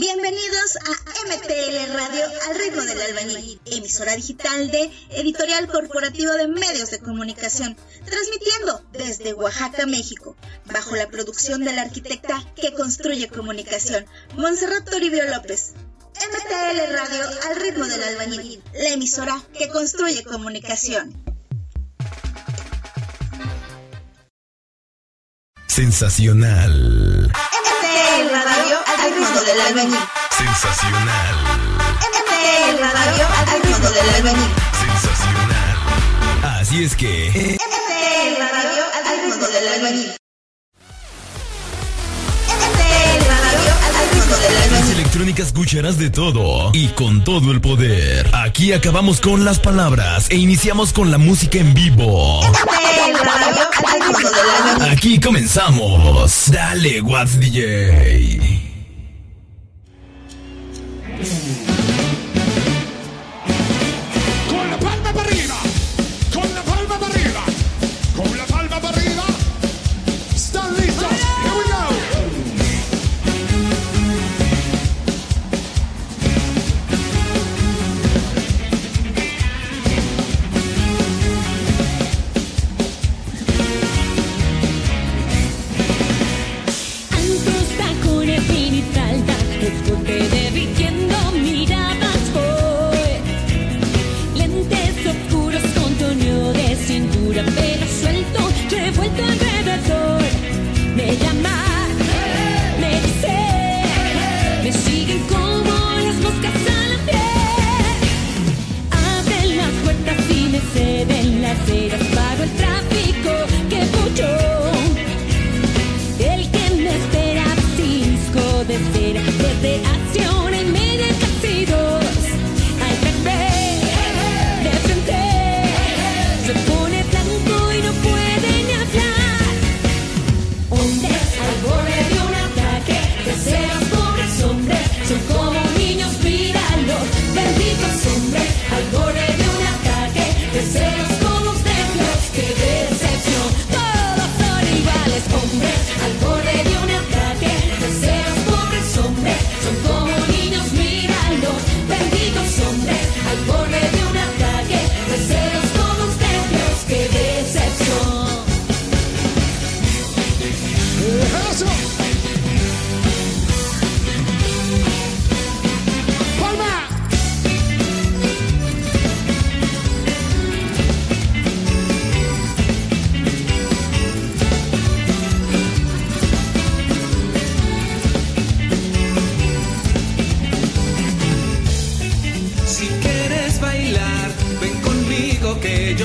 Bienvenidos a MTL Radio al ritmo del albañil, emisora digital de Editorial Corporativo de Medios de Comunicación, transmitiendo desde Oaxaca, México, bajo la producción de la arquitecta que construye comunicación, Montserrat Toribio López. MTL Radio al ritmo del albañil, la emisora que construye comunicación. Sensacional. MTL Radio al ritmo del albañil. Sensacional. MTL Radio al ritmo del albañil. Sensacional. Así es que. MTL Radio al ritmo del albañil. Las electrónicas escucharás de todo y con todo el poder. Aquí acabamos con las palabras e iniciamos con la música en vivo. Aquí comenzamos. Dale, What's DJ.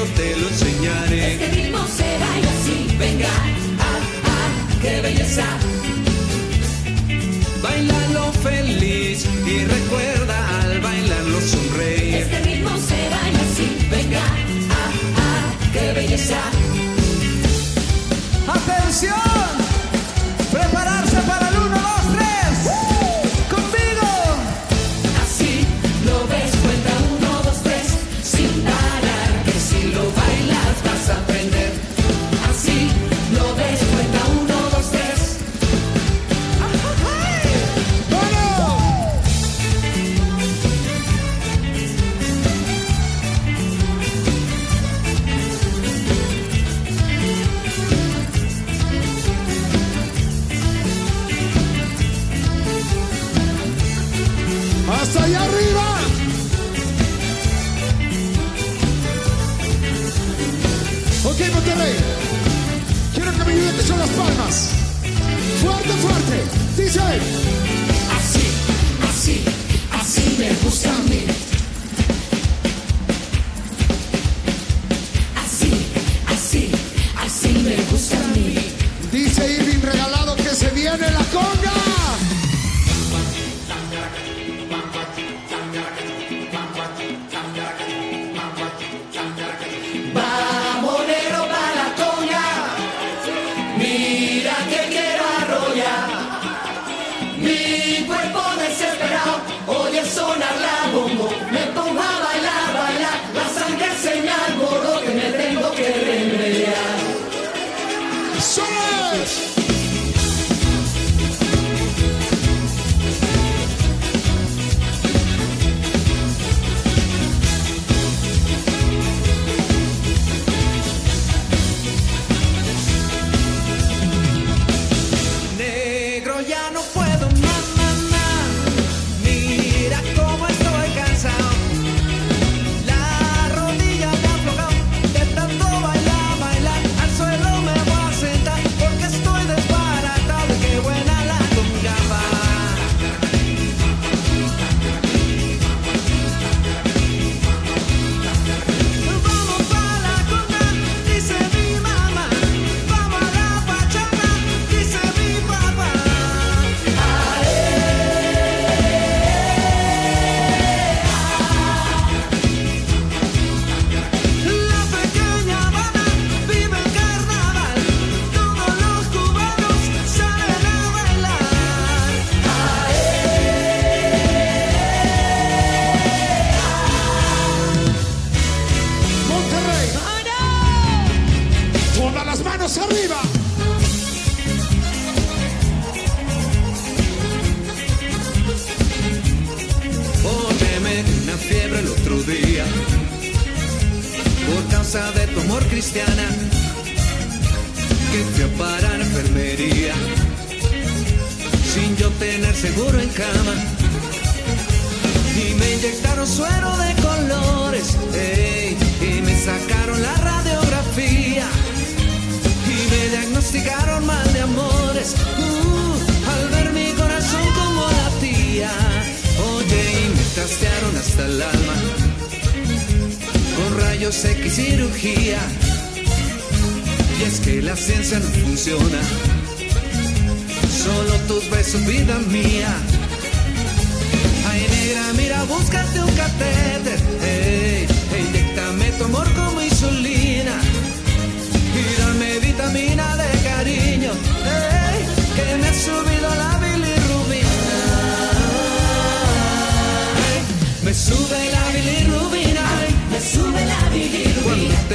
Yo te lo enseñaré. Este ritmo se baila así, venga, ah, ah, qué belleza. Bailalo feliz y recuerda al bailarlo sonreír. Este ritmo se baila así, venga, ah, ah, qué belleza. ¡Atención!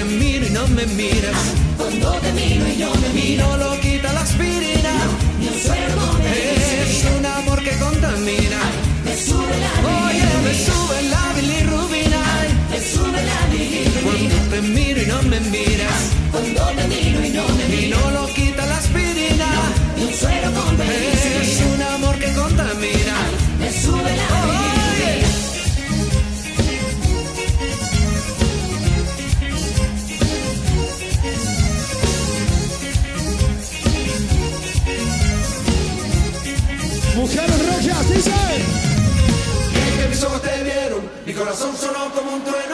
miro y no me miras. Cuando te come un trueno.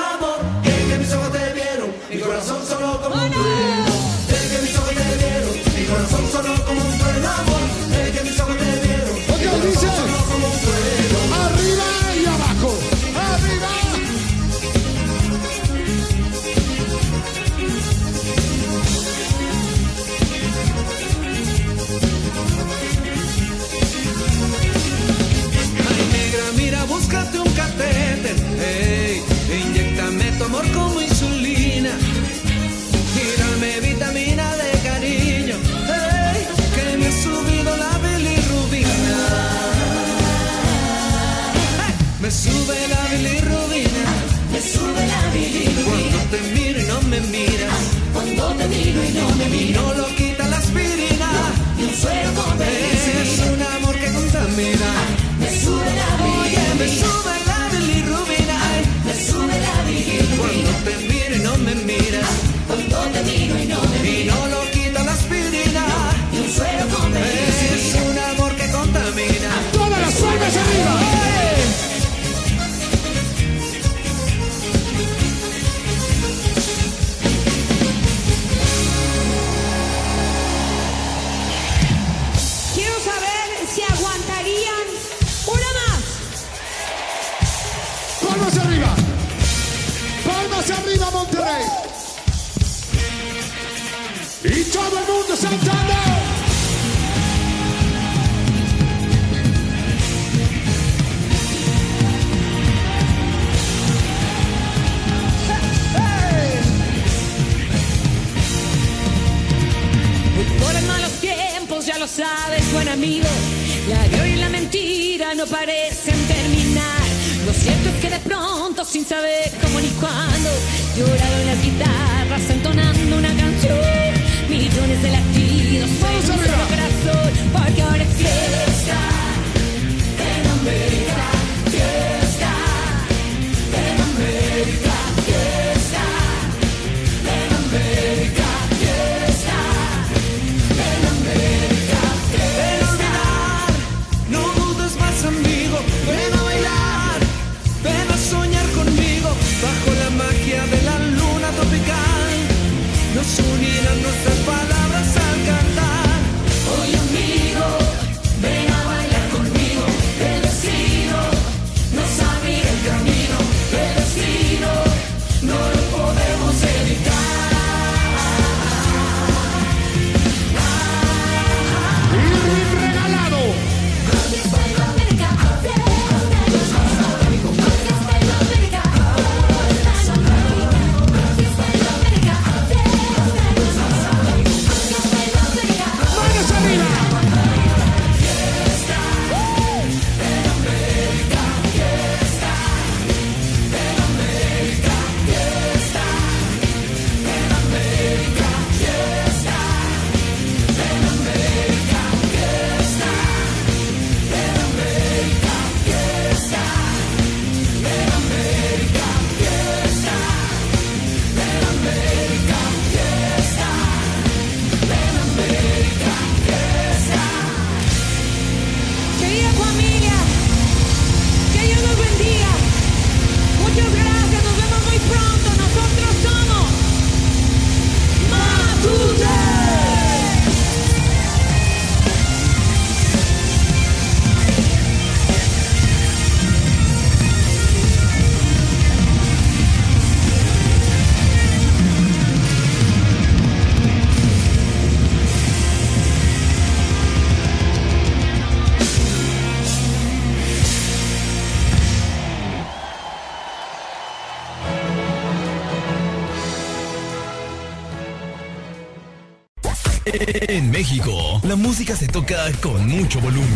Con mucho volumen.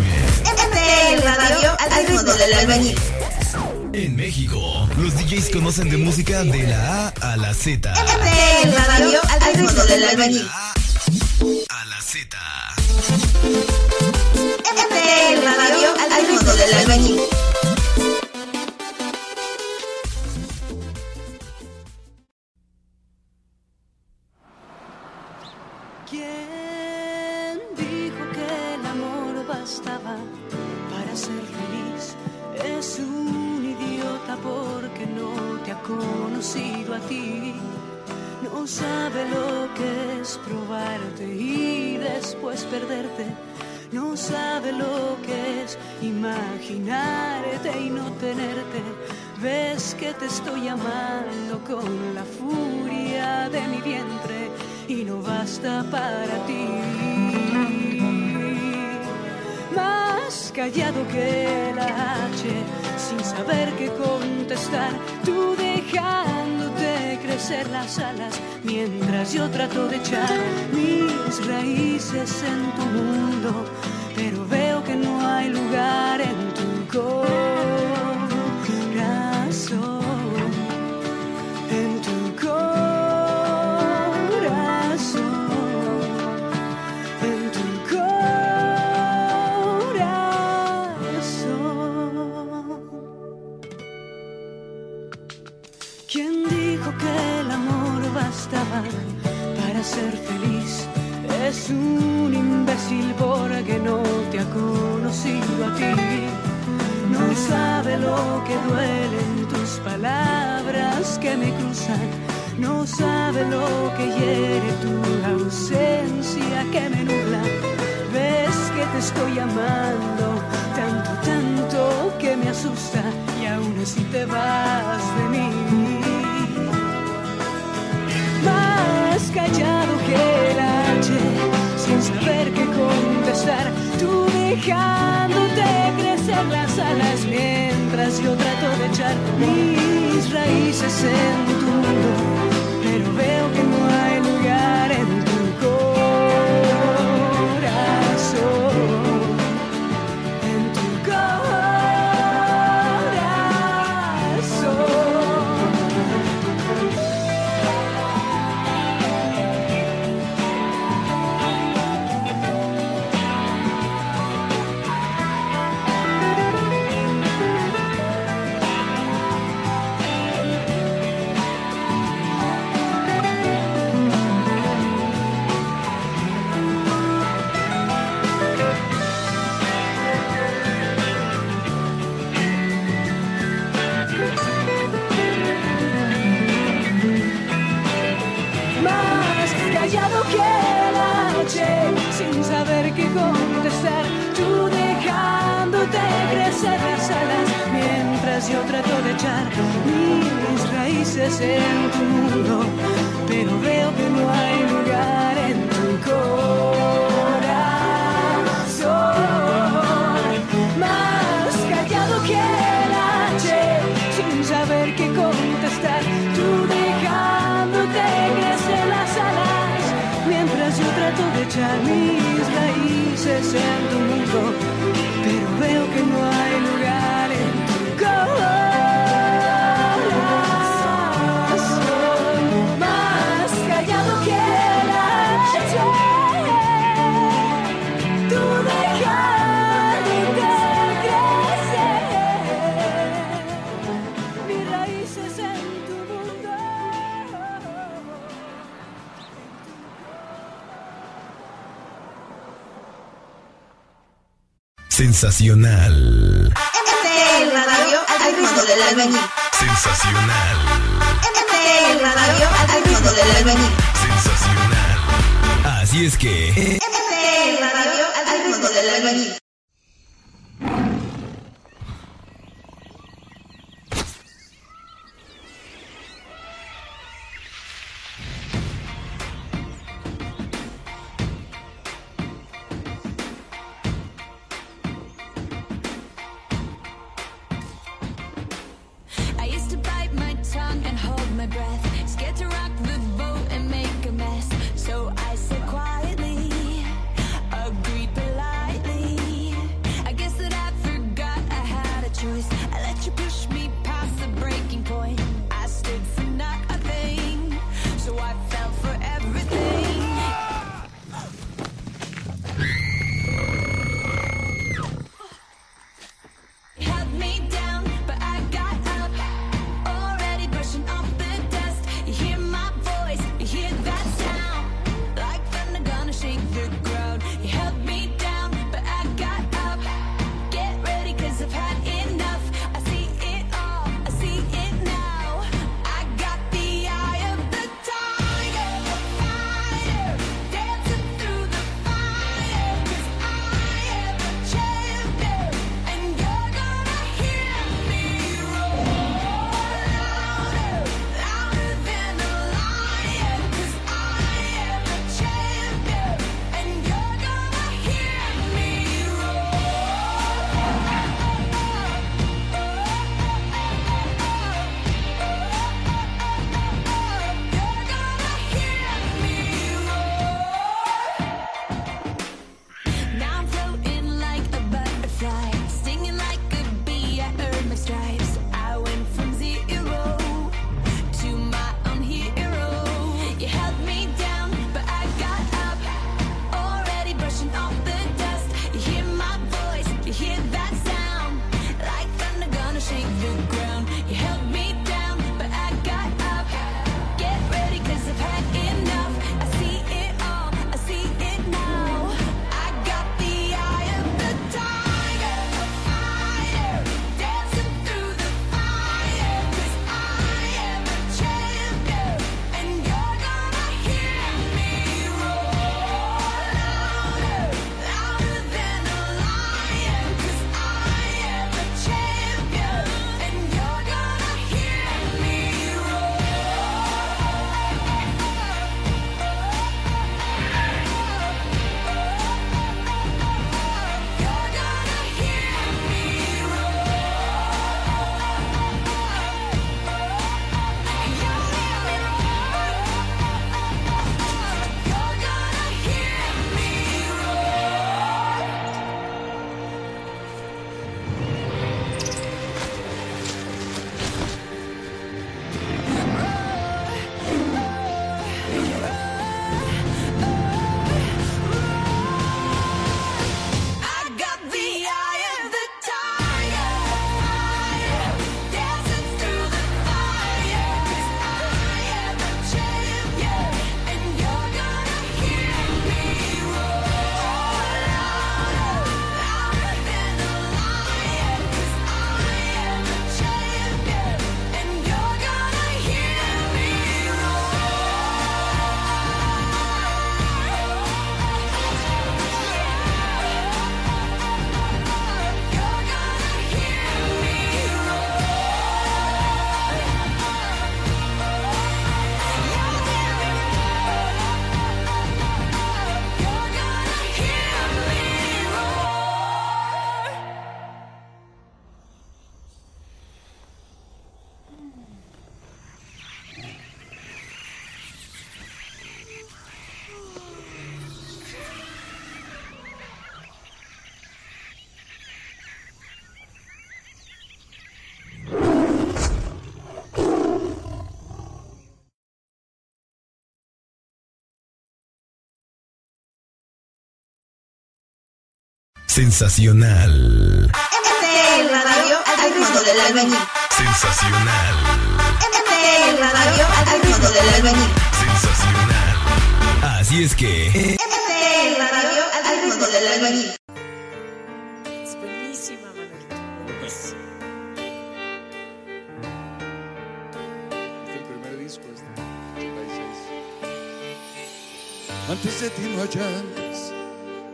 MTL Radio al ritmo del albañil. En México, los DJs conocen de música de la A a la Z. MTL Radio al ritmo del albañil. A la Z. MTL Radio al ritmo del albañil. Callado que la H, sin saber qué contestar, tú dejándote crecer las alas, mientras yo trato de echar mis raíces en tu mundo, pero veo que no hay lugar en tu corazón. Ser feliz? Es un imbécil porque no te ha conocido a ti. No sabe lo que duelen tus palabras que me cruzan. No sabe lo que hiere tu ausencia que me nubla. Ves que te estoy llamando tanto, tanto que me asusta y aún así te vas de mí. Más callado que el H, sin saber qué contestar, tú dejándote crecer las alas mientras yo trato de echar mis raíces en tu mundo, pero veo que no hay yo trato de echar mis raíces en tu mundo, pero veo que no hay Sensacional. MTL Radio al ritmo del albañil. Sensacional. MTL Radio al ritmo del albañil. Sensacional. Así es que. MTL Radio al ritmo del albañil. Sensacional. MTL Radio al ritmo del albañil. Sensacional. MTL Radio al ritmo del albañil. Sensacional. Así es que. MTL Radio al ritmo del albañil. Es buenísima, Manuel. Buenísima. Es el primer disco, este, 86. Antes de ti no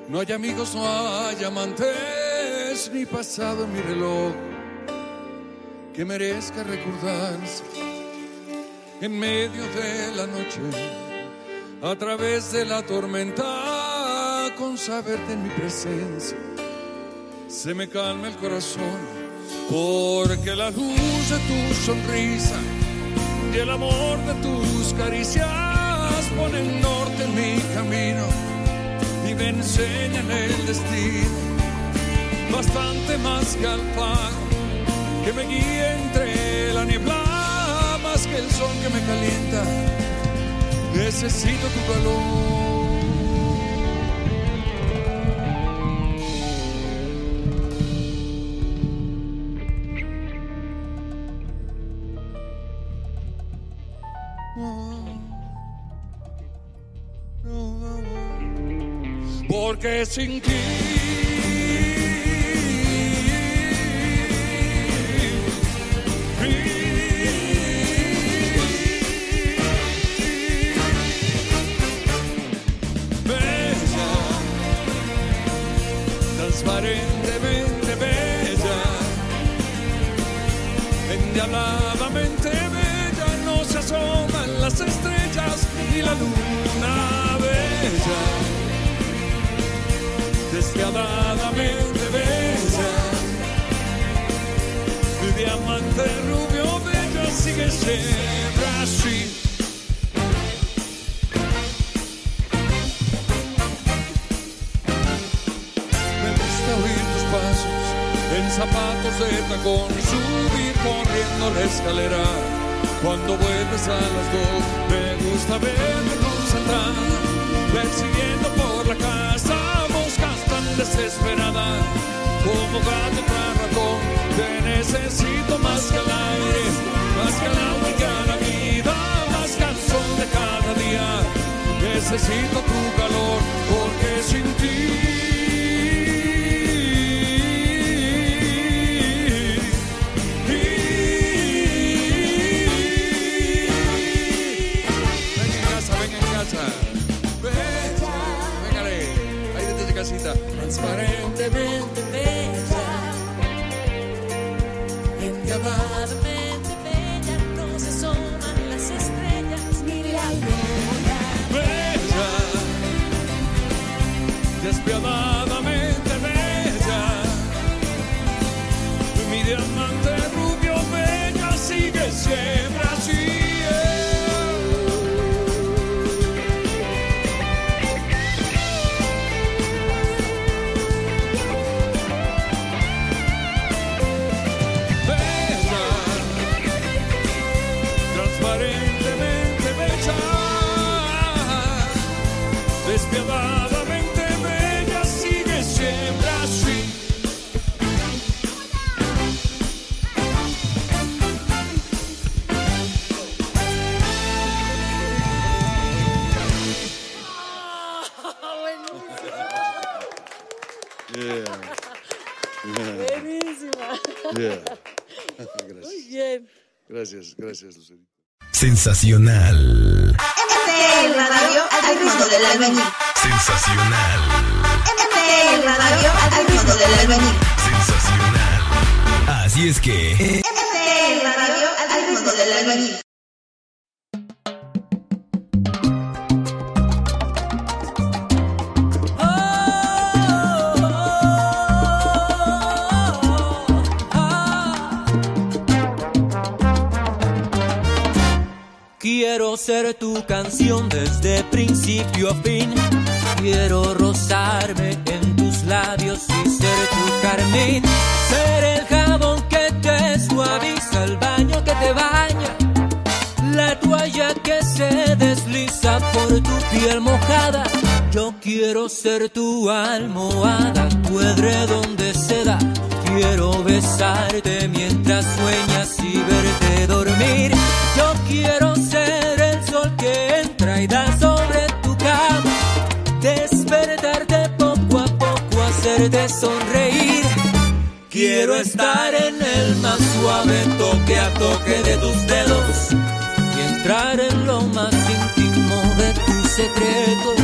no hay amigos, no hay amantes, ni pasado en mi reloj que merezca recordarse en medio de la noche, a través de la tormenta, con saberte en mi presencia, se me calma el corazón, porque la luz de tu sonrisa y el amor de tus caricias ponen norte en mi camino me enseñan el destino, bastante más que al faro que me guíe entre la niebla, más que el sol que me calienta, necesito tu calor. Porque Cuando vuelves a las dos, me gusta verte concentrar, persiguiendo por la casa moscas tan desesperadas, como gato tras ratón. Te necesito más que el aire, más que y que la vida, más canción de cada día. Necesito tu calor, porque sin ti Transparentemente bella, endiabladamente bella, no se asoman las estrellas ni la luna. bella. Despiadadamente bella. Mi diamante rubio bella sigue siempre así. Gracias, gracias, Lucerito. Sensacional. MTL Radio al ritmo del albañil. Sensacional. MTL Radio al ritmo del albañil. Sensacional. Así es que. MTL Radio al ritmo del albañil. ser tu canción desde principio a fin. Quiero rozarme en tus labios y ser tu carmín. Ser el jabón que te suaviza, el baño que te baña, la toalla que se desliza por tu piel mojada. Yo quiero ser tu almohada, tu edredón de seda. Quiero besarte mientras sueñas y verte dormir. Yo quiero ser caída sobre tu cama, despertarte poco a poco, hacerte sonreír. Quiero estar en el más suave toque a toque de tus dedos y entrar en lo más íntimo de tus secretos.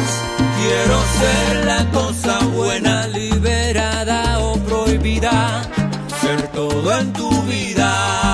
Quiero ser la cosa buena, liberada o prohibida, ser todo en tu vida.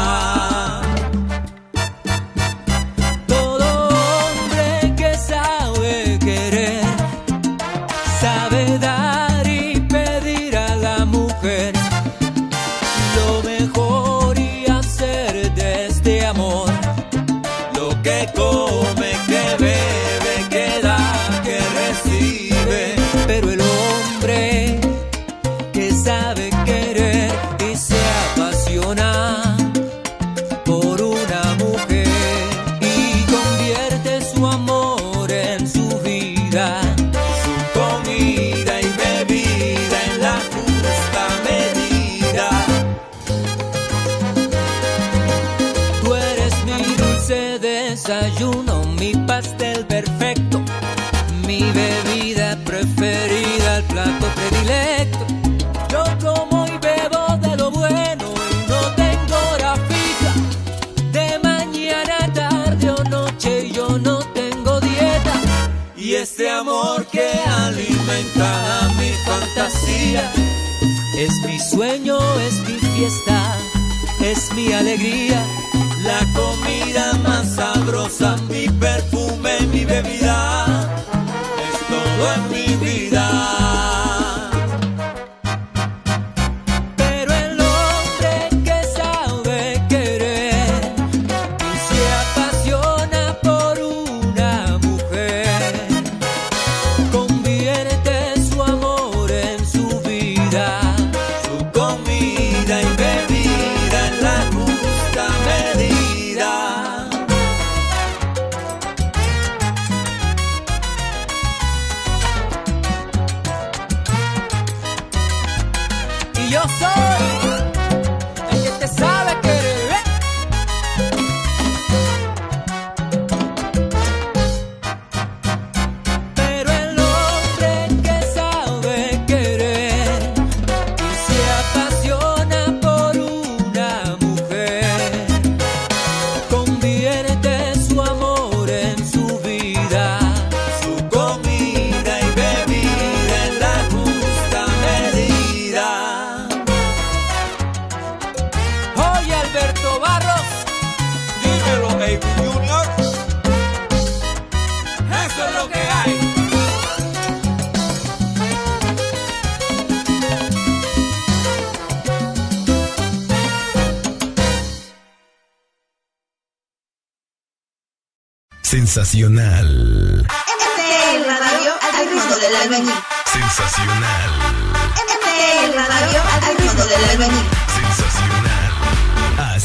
Mi alegría. La comida más sabrosa, mi perfume, mi bebida, es todo en mi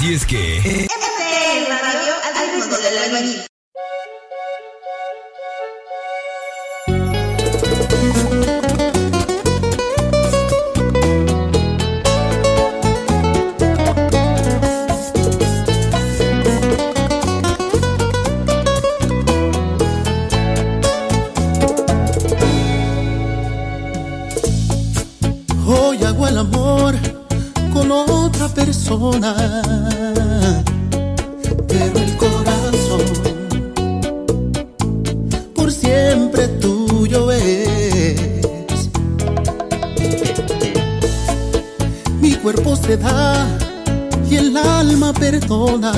Así es que. Pero el corazón por siempre tuyo es. Mi cuerpo se da y el alma perdona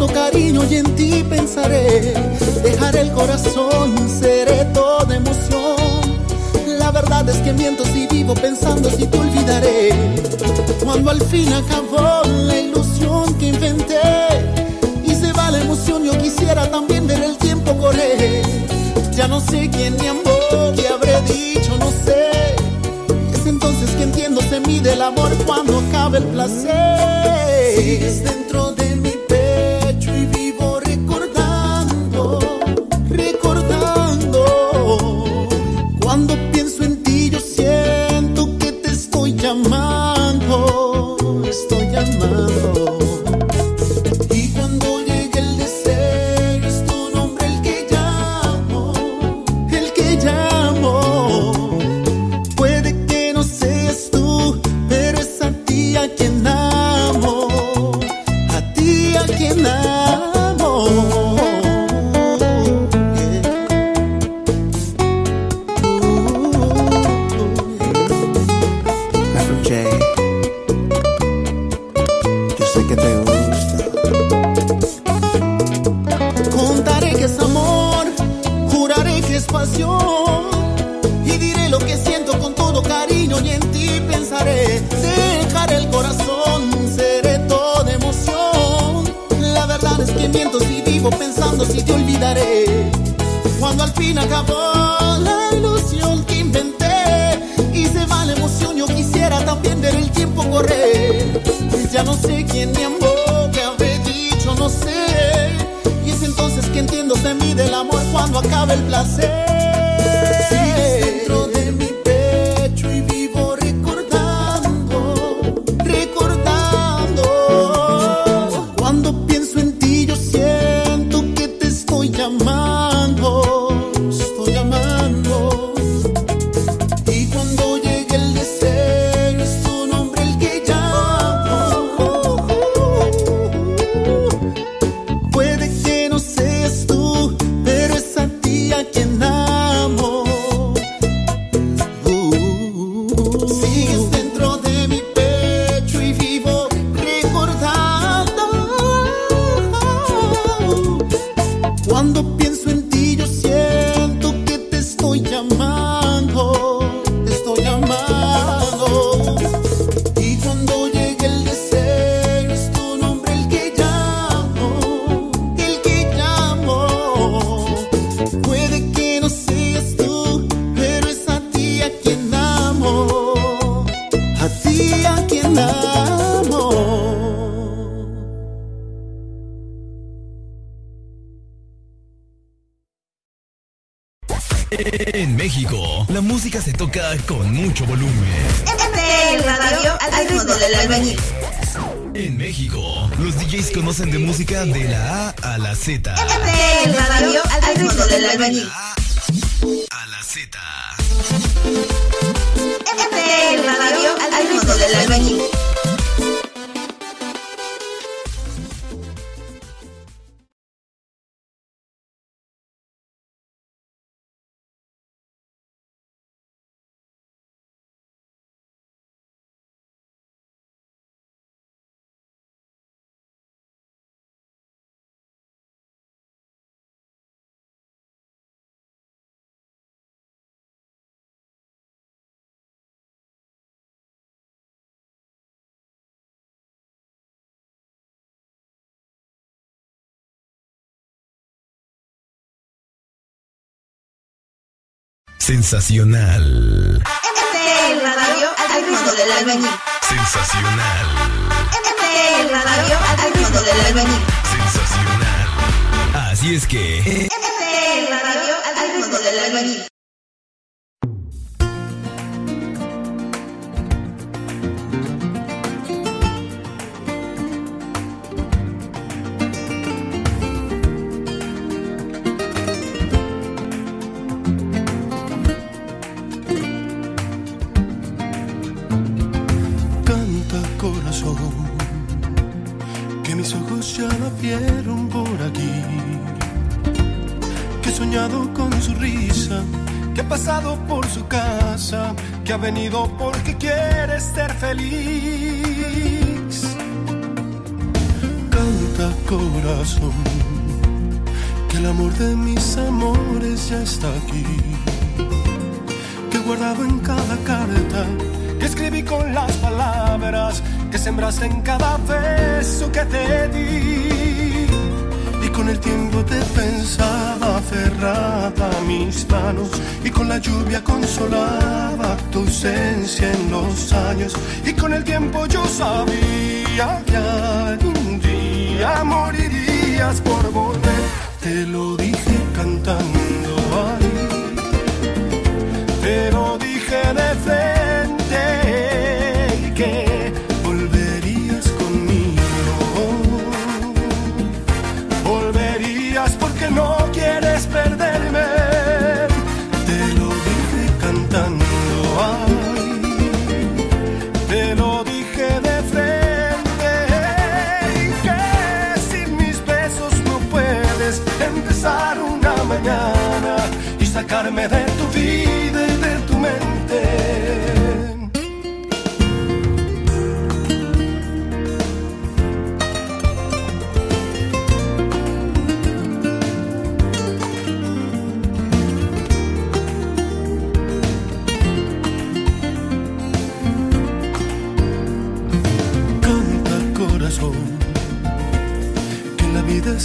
todo cariño y en ti pensaré. Dejaré el corazón, seré toda emoción. La verdad es que miento si vivo pensando si te olvidaré. Cuando al fin acabó la ilusión que inventé y se va la emoción, yo quisiera también ver el tiempo correr. Ya no sé quién me amó, qué habré dicho, no sé. Es entonces que entiendo se mide el amor cuando acaba el placer. Sigues dentro En México, la música se toca con mucho volumen. MTL Radio al ritmo del albañil. En México, los DJs conocen de música de la A a la Z. MTL Radio al ritmo del albañil. A la Z. MTL Radio al ritmo del albañil. Sensacional. MTL Radio al ritmo del albañil. Sensacional. MTL Radio al ritmo del albañil. Sensacional. Así es que. MTL Radio al ritmo del albañil. Que mis ojos ya la vieron por aquí. Que he soñado con su risa, que ha pasado por su casa, que ha venido porque quiere ser feliz. Canta corazón, que el amor de mis amores ya está aquí. Que he guardado en cada carta escribí con las palabras que sembraste en cada beso que te di. Y con el tiempo te pensaba aferrada a mis manos y con la lluvia consolaba tu ausencia en los años. Y con el tiempo yo sabía que algún día morirías por volver. Te lo dije cantando ahí te lo dije de frente que volverías conmigo. Volverías porque no quieres perderme. Te lo dije cantando ay, te lo dije de frente que sin mis besos no puedes empezar una mañana y sacarme de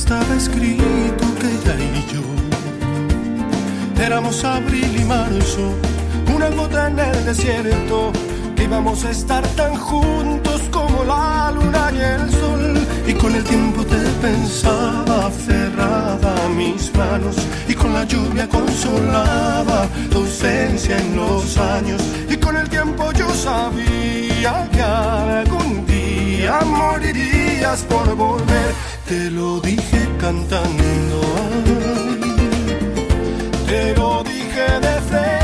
estaba escrito que ella y yo Éramos abril y marzo, una gota en el desierto, que íbamos a estar tan juntos como la luna y el sol. Y con el tiempo te pensaba cerrada a mis manos, y con la lluvia consolaba tu ausencia en los años. Y con el tiempo yo sabía que algún día morirías por volver. Te lo dije cantando. te lo dije de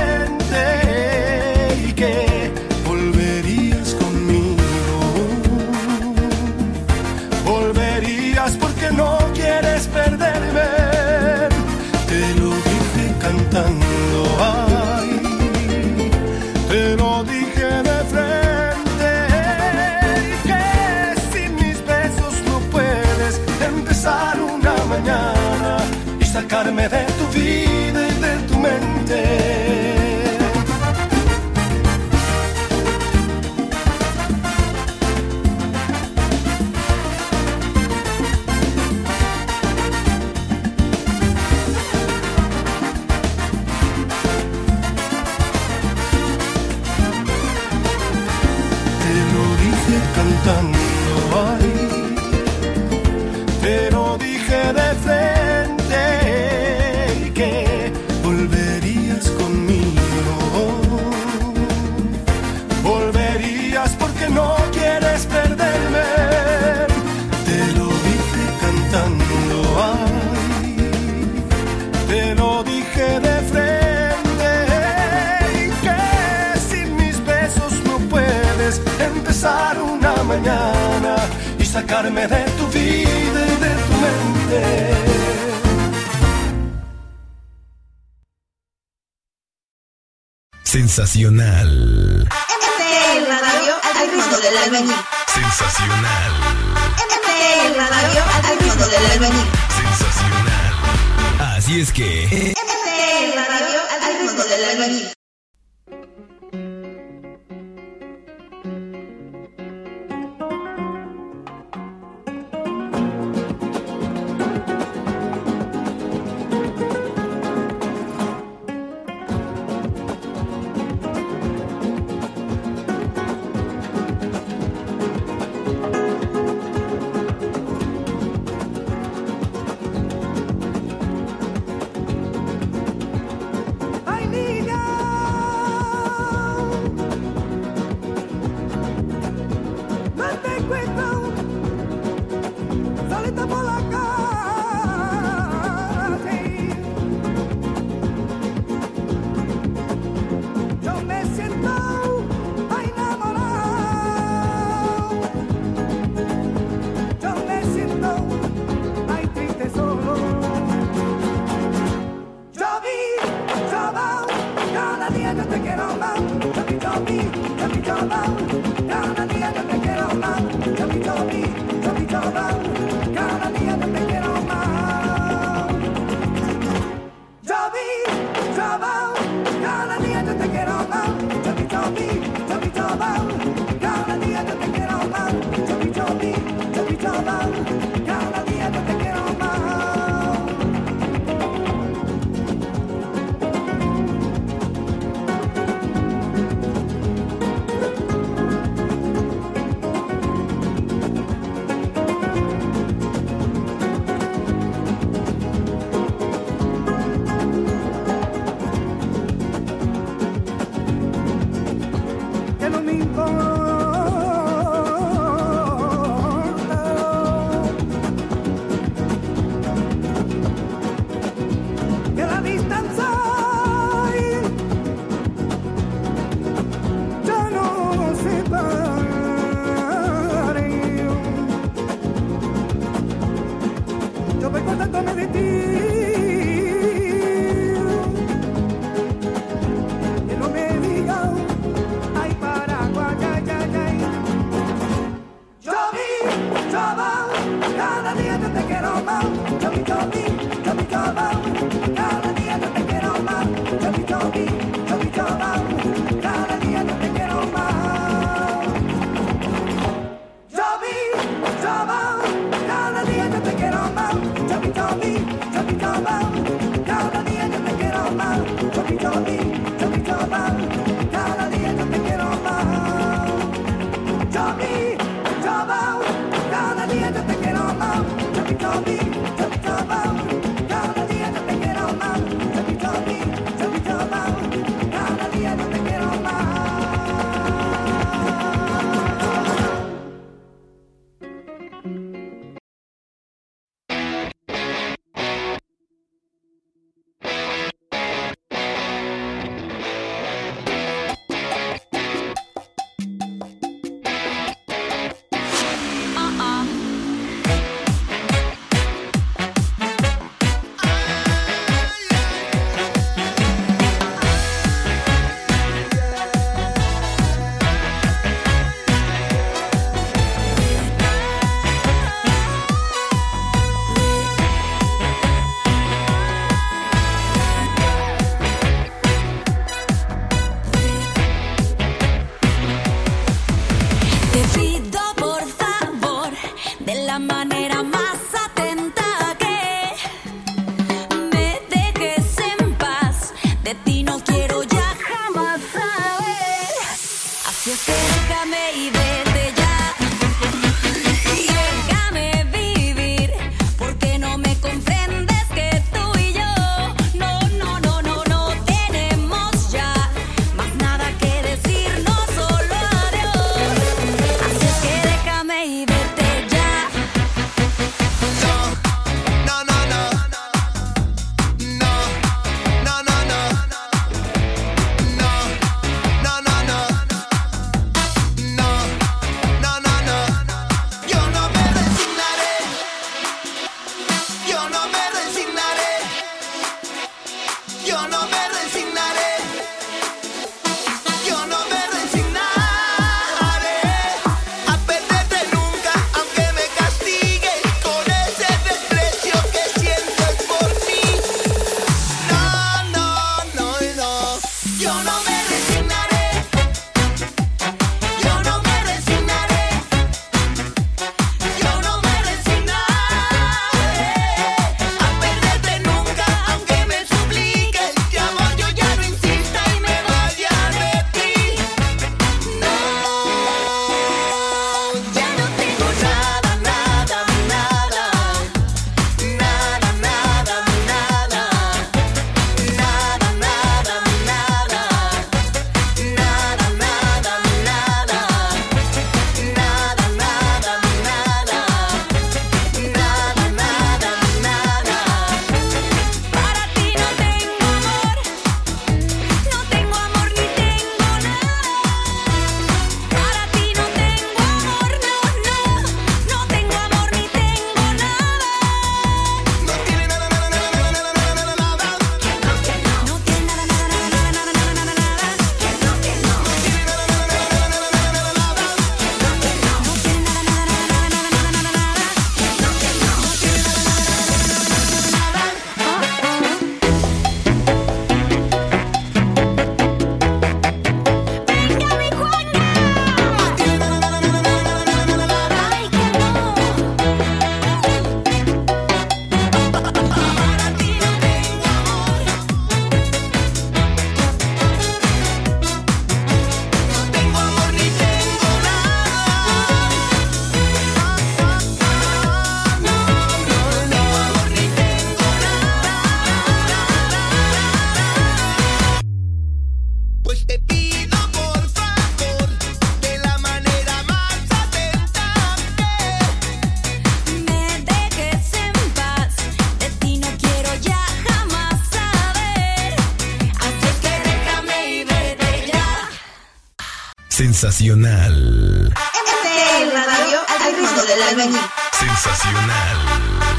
Sensacional. MTL Radio al ritmo del albañil. Sensacional.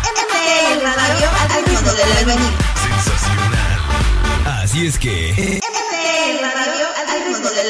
MTL Radio al ritmo del albañil. Sensacional. Así es que.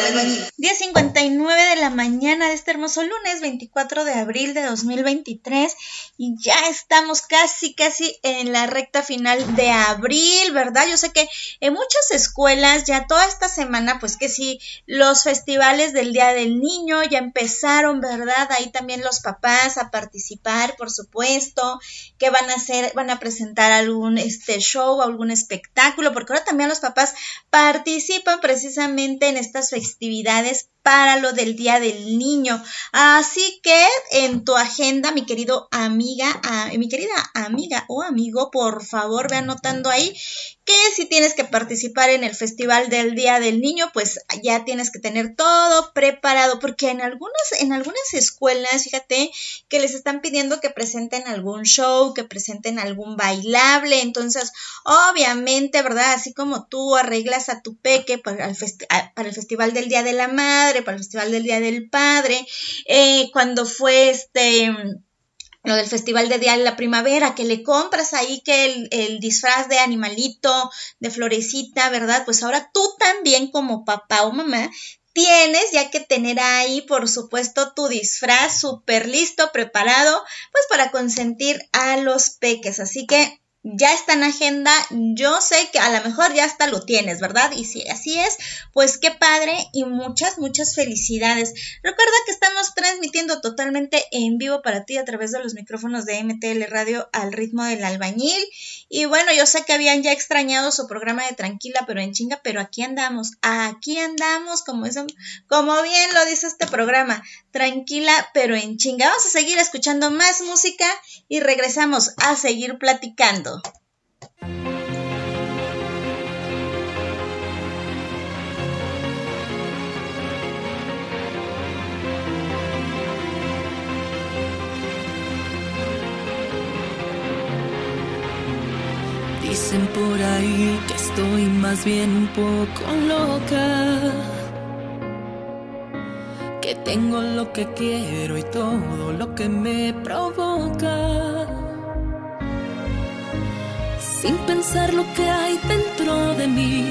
Albañil. 10.59 de la mañana de este hermoso lunes 24 de abril de 2023 y ya estamos casi casi en la recta final de abril, ¿verdad? Yo sé que en muchas escuelas ya toda esta semana pues que sí, los festivales del Día del Niño ya empezaron, ¿verdad? Ahí también los papás a participar, por supuesto, que van a hacer, van a presentar algún este show, algún espectáculo, porque ahora también los papás participan precisamente en estas festividades festividades para lo del Día del Niño. Así que en tu agenda, mi querido amiga, mi querida amiga o amigo, por favor ve anotando ahí que si tienes que participar en el Festival del Día del Niño, pues ya tienes que tener todo preparado, porque en algunas, en algunas escuelas, fíjate, que les están pidiendo que presenten algún show, que presenten algún bailable, entonces, obviamente, ¿verdad? Así como tú arreglas a tu peque para el Festival del Día de la Madre, para el Festival del Día del Padre, eh, cuando fue este lo del Festival de Día de la Primavera, que le compras ahí que el, el disfraz de animalito, de florecita, ¿verdad? Pues ahora tú también como papá o mamá tienes ya que tener ahí, por supuesto, tu disfraz súper listo, preparado, pues para consentir a los peques. Así que ya está en agenda. Yo sé que a lo mejor ya hasta lo tienes, ¿verdad? Y si así es, pues qué padre y muchas, muchas felicidades. Recuerda que estamos transmitiendo totalmente en vivo para ti a través de los micrófonos de MTL Radio al ritmo del albañil. Y bueno, yo sé que habían ya extrañado su programa de Tranquila, pero en chinga, pero aquí andamos, aquí andamos, como, como bien lo dice este programa, Tranquila, pero en chinga. Vamos a seguir escuchando más música y regresamos a seguir platicando. Dicen por ahí que estoy más bien un poco loca. Que tengo lo que quiero y todo lo que me provoca. Sin pensar lo que hay dentro de mí.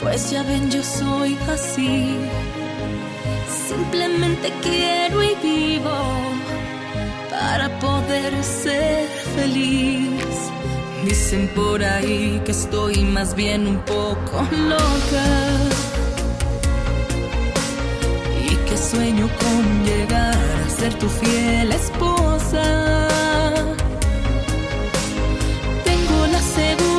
Pues ya ven, yo soy así. Simplemente quiero y vivo para poder ser feliz. Dicen por ahí que estoy más bien un poco loca y que sueño con llegar a ser tu fiel esposa. Tengo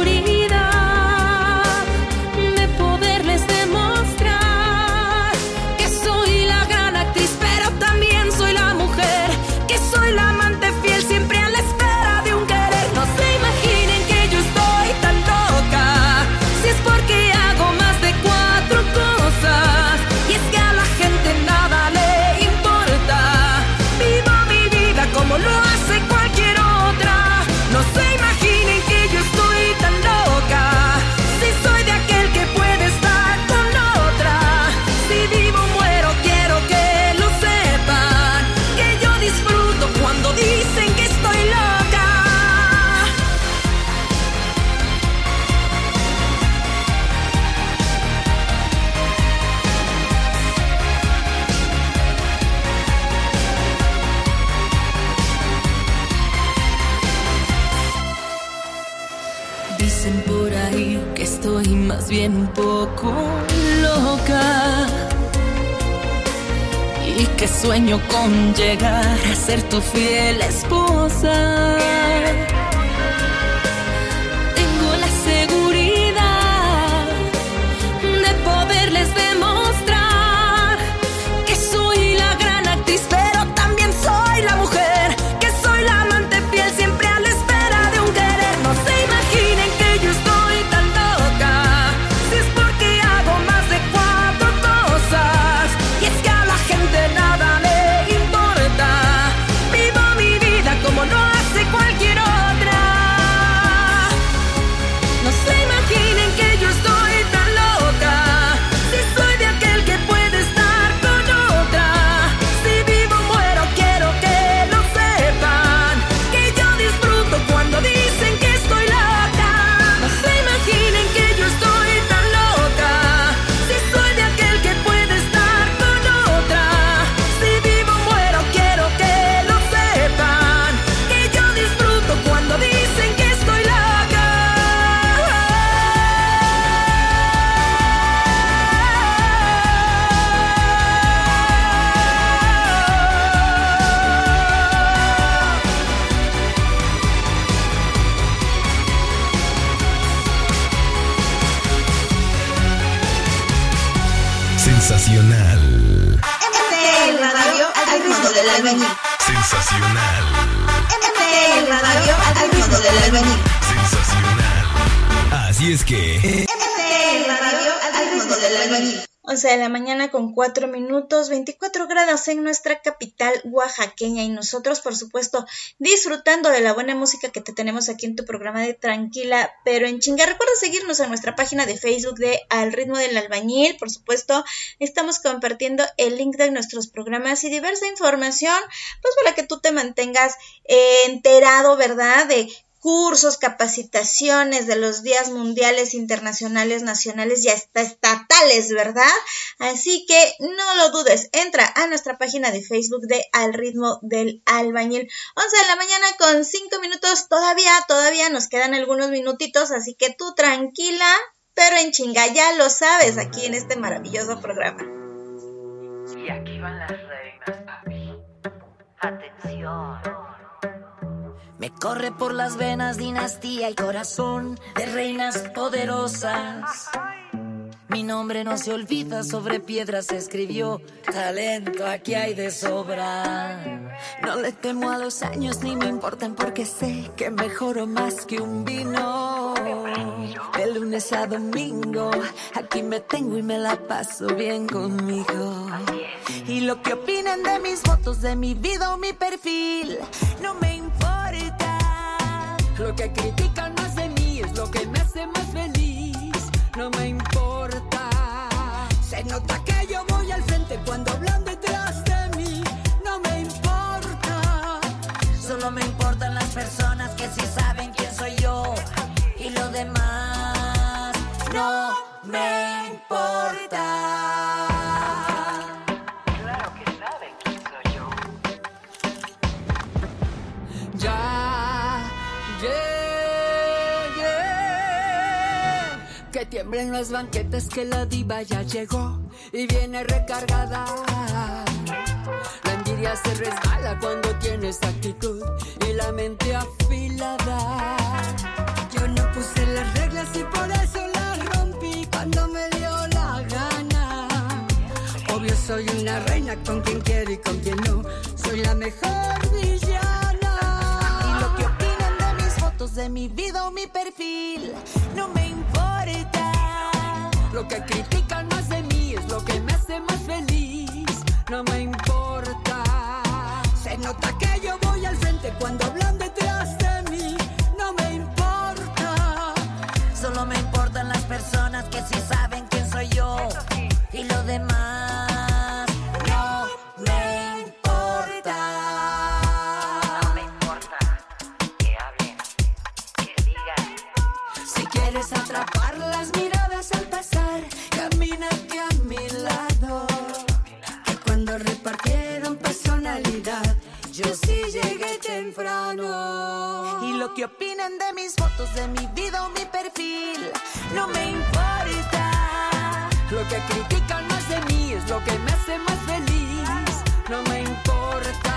con llegar a ser tu fiel esposa. Albañil. Así es que. MTL Radio al ritmo del albañil. 11 de la mañana con 4 minutos, 24 grados en nuestra capital oaxaqueña y nosotros, por supuesto, disfrutando de la buena música que te tenemos aquí en tu programa de Tranquila, pero en chinga. Recuerda seguirnos en nuestra página de Facebook de Al ritmo del albañil, por supuesto, estamos compartiendo el link de nuestros programas y diversa información, pues para que tú te mantengas eh, enterado, ¿verdad? De cursos, capacitaciones de los días mundiales, internacionales, nacionales y hasta estatales, ¿verdad? Así que no lo dudes, entra a nuestra página de Facebook de Al ritmo del albañil. 11 de la mañana con 5 minutos, todavía, todavía nos quedan algunos minutitos, así que tú tranquila, pero en chinga, ya lo sabes, aquí en este maravilloso programa. Y aquí van las reinas, papi. Atención. Me corre por las venas dinastía y corazón de reinas poderosas. Mi nombre no se olvida, sobre piedras se escribió. Talento aquí hay de sobra. No le temo a los años ni me importan porque sé que mejoro más que un vino. De lunes a domingo, aquí me tengo y me la paso bien conmigo. Y lo que opinen de mis fotos, de mi vida o mi perfil, no me importa. Lo que critican más de mí es lo que me hace más feliz. No me importa. Y lo demás no me importa. Claro que saben quién soy yo. Ya llegué. Que tiemblen los banquetes que la diva ya llegó y viene recargada. La envidia se resbala cuando tienes actitud y la mente afilada. Puse las reglas y por eso las rompí cuando me dio la gana. Obvio soy una reina con quien quiero y con quien no. Soy la mejor villana. Y lo que opinan de mis fotos, de mi vida o mi perfil, no me importa. Lo que critican más de mí es lo que me hace más feliz. No me importa. Se nota que yo voy al frente cuando hablan detrás de mí. No me importa. Solo me importan las personas que sí saben quién soy yo. Y lo demás no me importa. No me importa que hablen, que digan. Si quieres atrapar las miradas al pasar, camínate a mi lado. Que cuando repartieron personalidad, yo sí llegué temprano. Lo que opinen de mis fotos, de mi vida o mi perfil, no me importa. Lo que critican más de mí es lo que me hace más feliz. No me importa.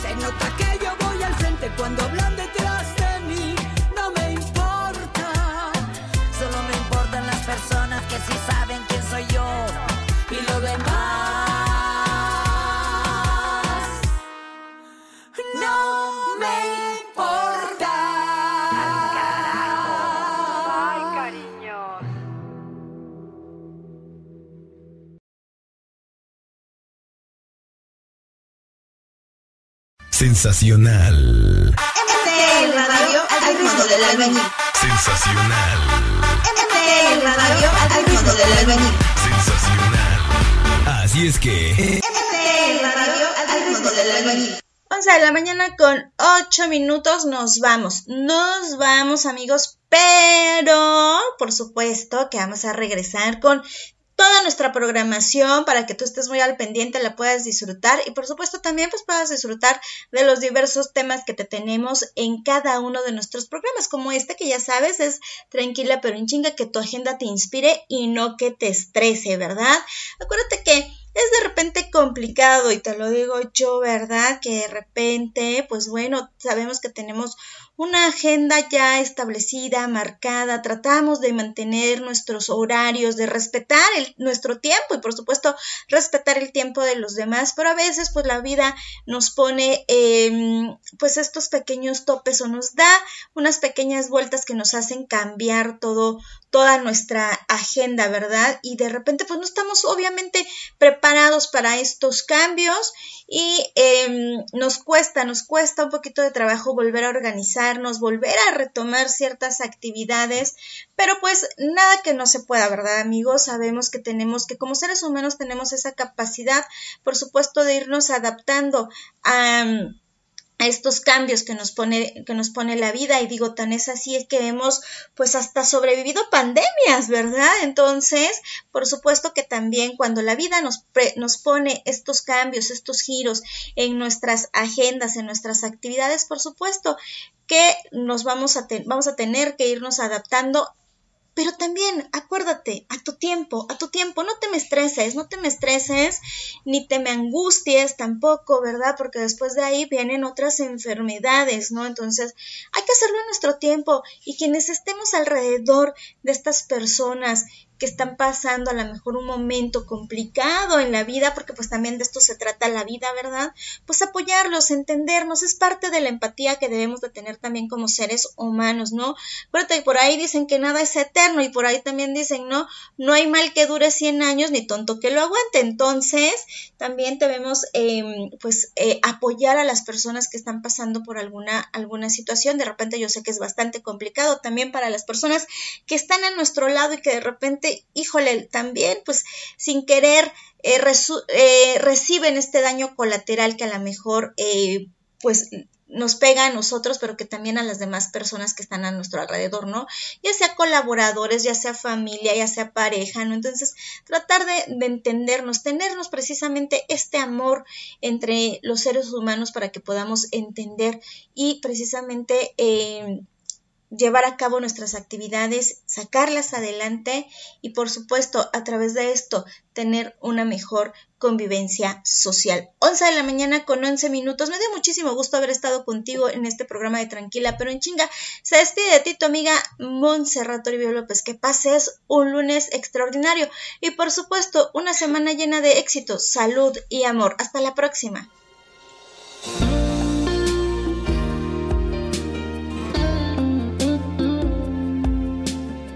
Se nota que yo voy al frente cuando hablan detrás Sensacional. MTL Radio al ritmo del albañil. Sensacional. MTL Radio al ritmo del albañil. Sensacional. Así es que. MTL Radio al ritmo del albañil. 11 de la mañana con 8 minutos nos vamos. Nos vamos amigos, pero por supuesto que vamos a regresar con toda nuestra programación para que tú estés muy al pendiente, la puedas disfrutar y por supuesto también pues puedas disfrutar de los diversos temas que te tenemos en cada uno de nuestros programas, como este que ya sabes es tranquila pero en chinga que tu agenda te inspire y no que te estrese, ¿verdad? Acuérdate que es de repente complicado y te lo digo yo, ¿verdad? Que de repente, pues bueno, sabemos que tenemos una agenda ya establecida, marcada, tratamos de mantener nuestros horarios, de respetar nuestro tiempo y por supuesto respetar el tiempo de los demás, pero a veces pues la vida nos pone em, pues estos pequeños topes o nos da unas pequeñas vueltas que nos hacen cambiar todo, toda nuestra agenda, ¿verdad? Y de repente pues no estamos obviamente preparados para estos cambios y em, nos cuesta, nos cuesta un poquito de trabajo volver a organizarnos, volver a retomar ciertas actividades, pero pues nada que no se pueda, ¿verdad amigos? Sabemos que tenemos que como seres humanos tenemos esa capacidad, por supuesto, de irnos adaptando a a estos cambios que nos pone que nos pone la vida. Y digo tan es así es que hemos pues hasta sobrevivido pandemias verdad entonces por supuesto que también cuando la vida nos pre- nos pone estos cambios estos giros en nuestras agendas en nuestras actividades por supuesto que nos vamos a ten- vamos a tener que irnos adaptando pero también acuérdate, a tu tiempo, a tu tiempo, no te me estreses, no te me estreses, ni te me angusties tampoco, ¿verdad? Porque después de ahí vienen otras enfermedades, ¿no? Entonces, hay que hacerlo en nuestro tiempo y quienes estemos alrededor de estas personas que están pasando a lo mejor un momento complicado en la vida, porque pues también de esto se trata la vida, ¿verdad? Pues apoyarlos, entendernos, es parte de la empatía que debemos de tener también como seres humanos, ¿no? Acuérdate, por ahí dicen que nada es eterno y por ahí también dicen, no, no hay mal que dure 100 años ni tonto que lo aguante. Entonces, también debemos, eh, pues, eh, apoyar a las personas que están pasando por alguna, alguna situación. De repente yo sé que es bastante complicado también para las personas que están a nuestro lado y que de repente, híjole, también, pues, sin querer, eh, eh, reciben este daño colateral que a lo mejor, eh, pues, nos pega a nosotros, pero que también a las demás personas que están a nuestro alrededor, ¿no? Ya sea colaboradores, ya sea familia, ya sea pareja, ¿no? Entonces, tratar de, de entendernos, tenernos precisamente este amor entre los seres humanos para que podamos entender y precisamente eh, llevar a cabo nuestras actividades, sacarlas adelante y por supuesto a través de esto tener una mejor convivencia social. 11 de la mañana con 11 minutos. Me dio muchísimo gusto haber estado contigo en este programa de Tranquila, pero en chinga. Se despide de ti tu amiga Montserrat Toribio López. Que pases un lunes extraordinario y por supuesto una semana llena de éxitos, salud y amor. Hasta la próxima.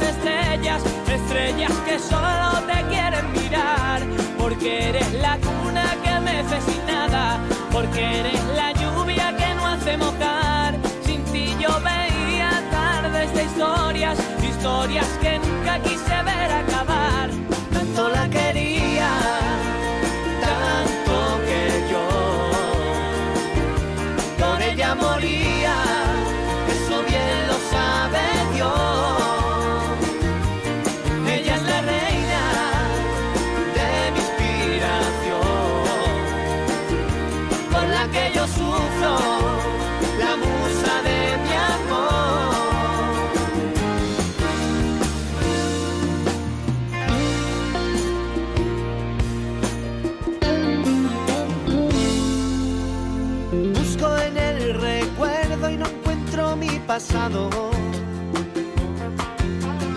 Las estrellas, estrellas que solo te quieren mirar. Porque eres la cuna que sin nada, porque eres la lluvia que no hace mojar. Sin ti yo veía tardes de historias, historias que nunca quise ver acabar. Tanto la quería,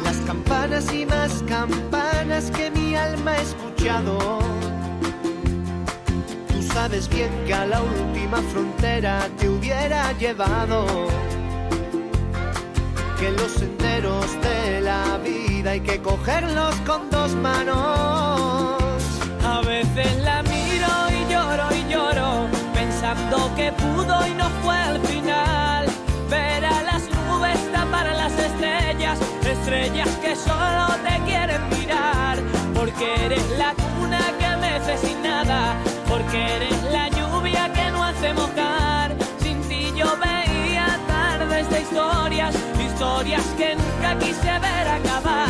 Las campanas y más campanas que mi alma ha escuchado. Tú sabes bien que a la última frontera te hubiera llevado. Que los senderos de la vida hay que cogerlos con dos manos. A veces la miro y lloro y lloro, pensando que pudo y no fue al final. Ver a las nubes tapar a las estrellas, estrellas que solo te quieren mirar. Porque eres la cuna que mece sin nada, porque eres la lluvia que no hace mojar. Sin ti yo veía tardes de historias, historias que nunca quise ver acabar.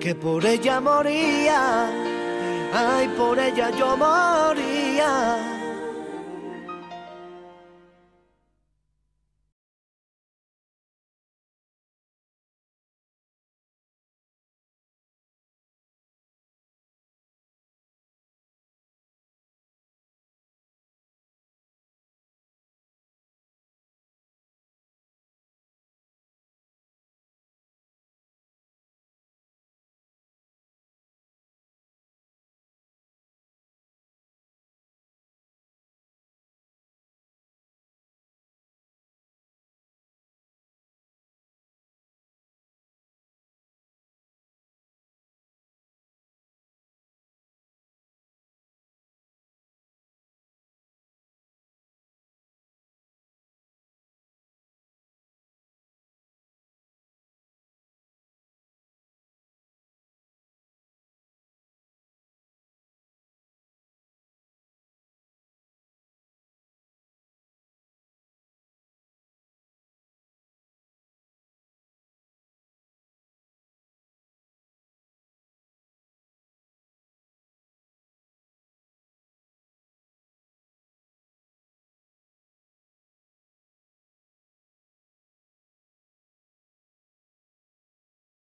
Que por ella moría, ay, por ella yo moría.